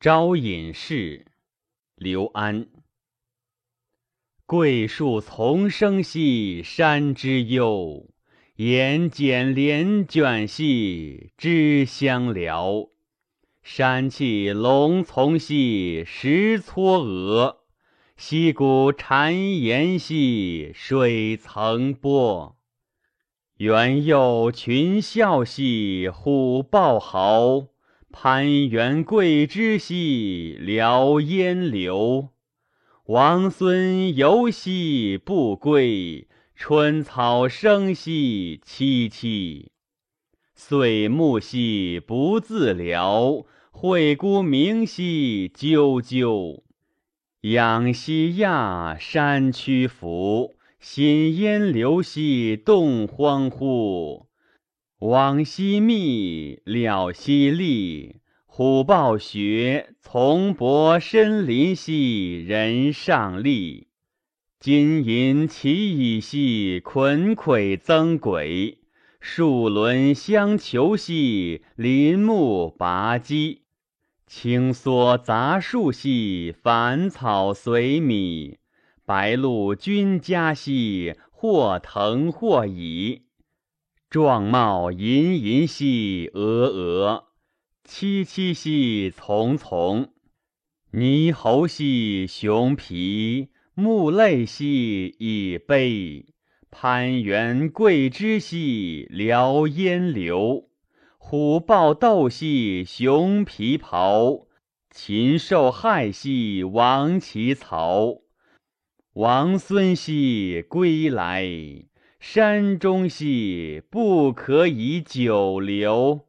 招隐士，刘安。桂树丛生兮，山之幽；檐剪帘卷兮，枝相撩。山气隆从兮，石撮峨；溪谷潺岩兮，水层波。猿幼群啸兮，虎豹嚎；攀援桂枝兮，聊烟流。王孙游兮不归，春草生兮萋萋。岁暮兮不自聊。惠姑鸣兮啾啾，仰兮讶，山曲伏；心烟流兮动荒乎。往昔密，了兮厉，虎豹穴，丛柏深林兮人上立。金银齐蚁兮捆跬增轨，树轮相求兮林木拔基。青蓑杂树兮，繁草随米；白鹭君家兮，或腾或蚁。状貌吟吟兮峨峨，萋萋兮丛丛。猕猴兮熊罴，目泪兮以悲。攀援桂枝兮，撩烟流。虎豹斗兮熊皮袍，禽兽害兮亡其巢。王孙兮归来，山中兮不可以久留。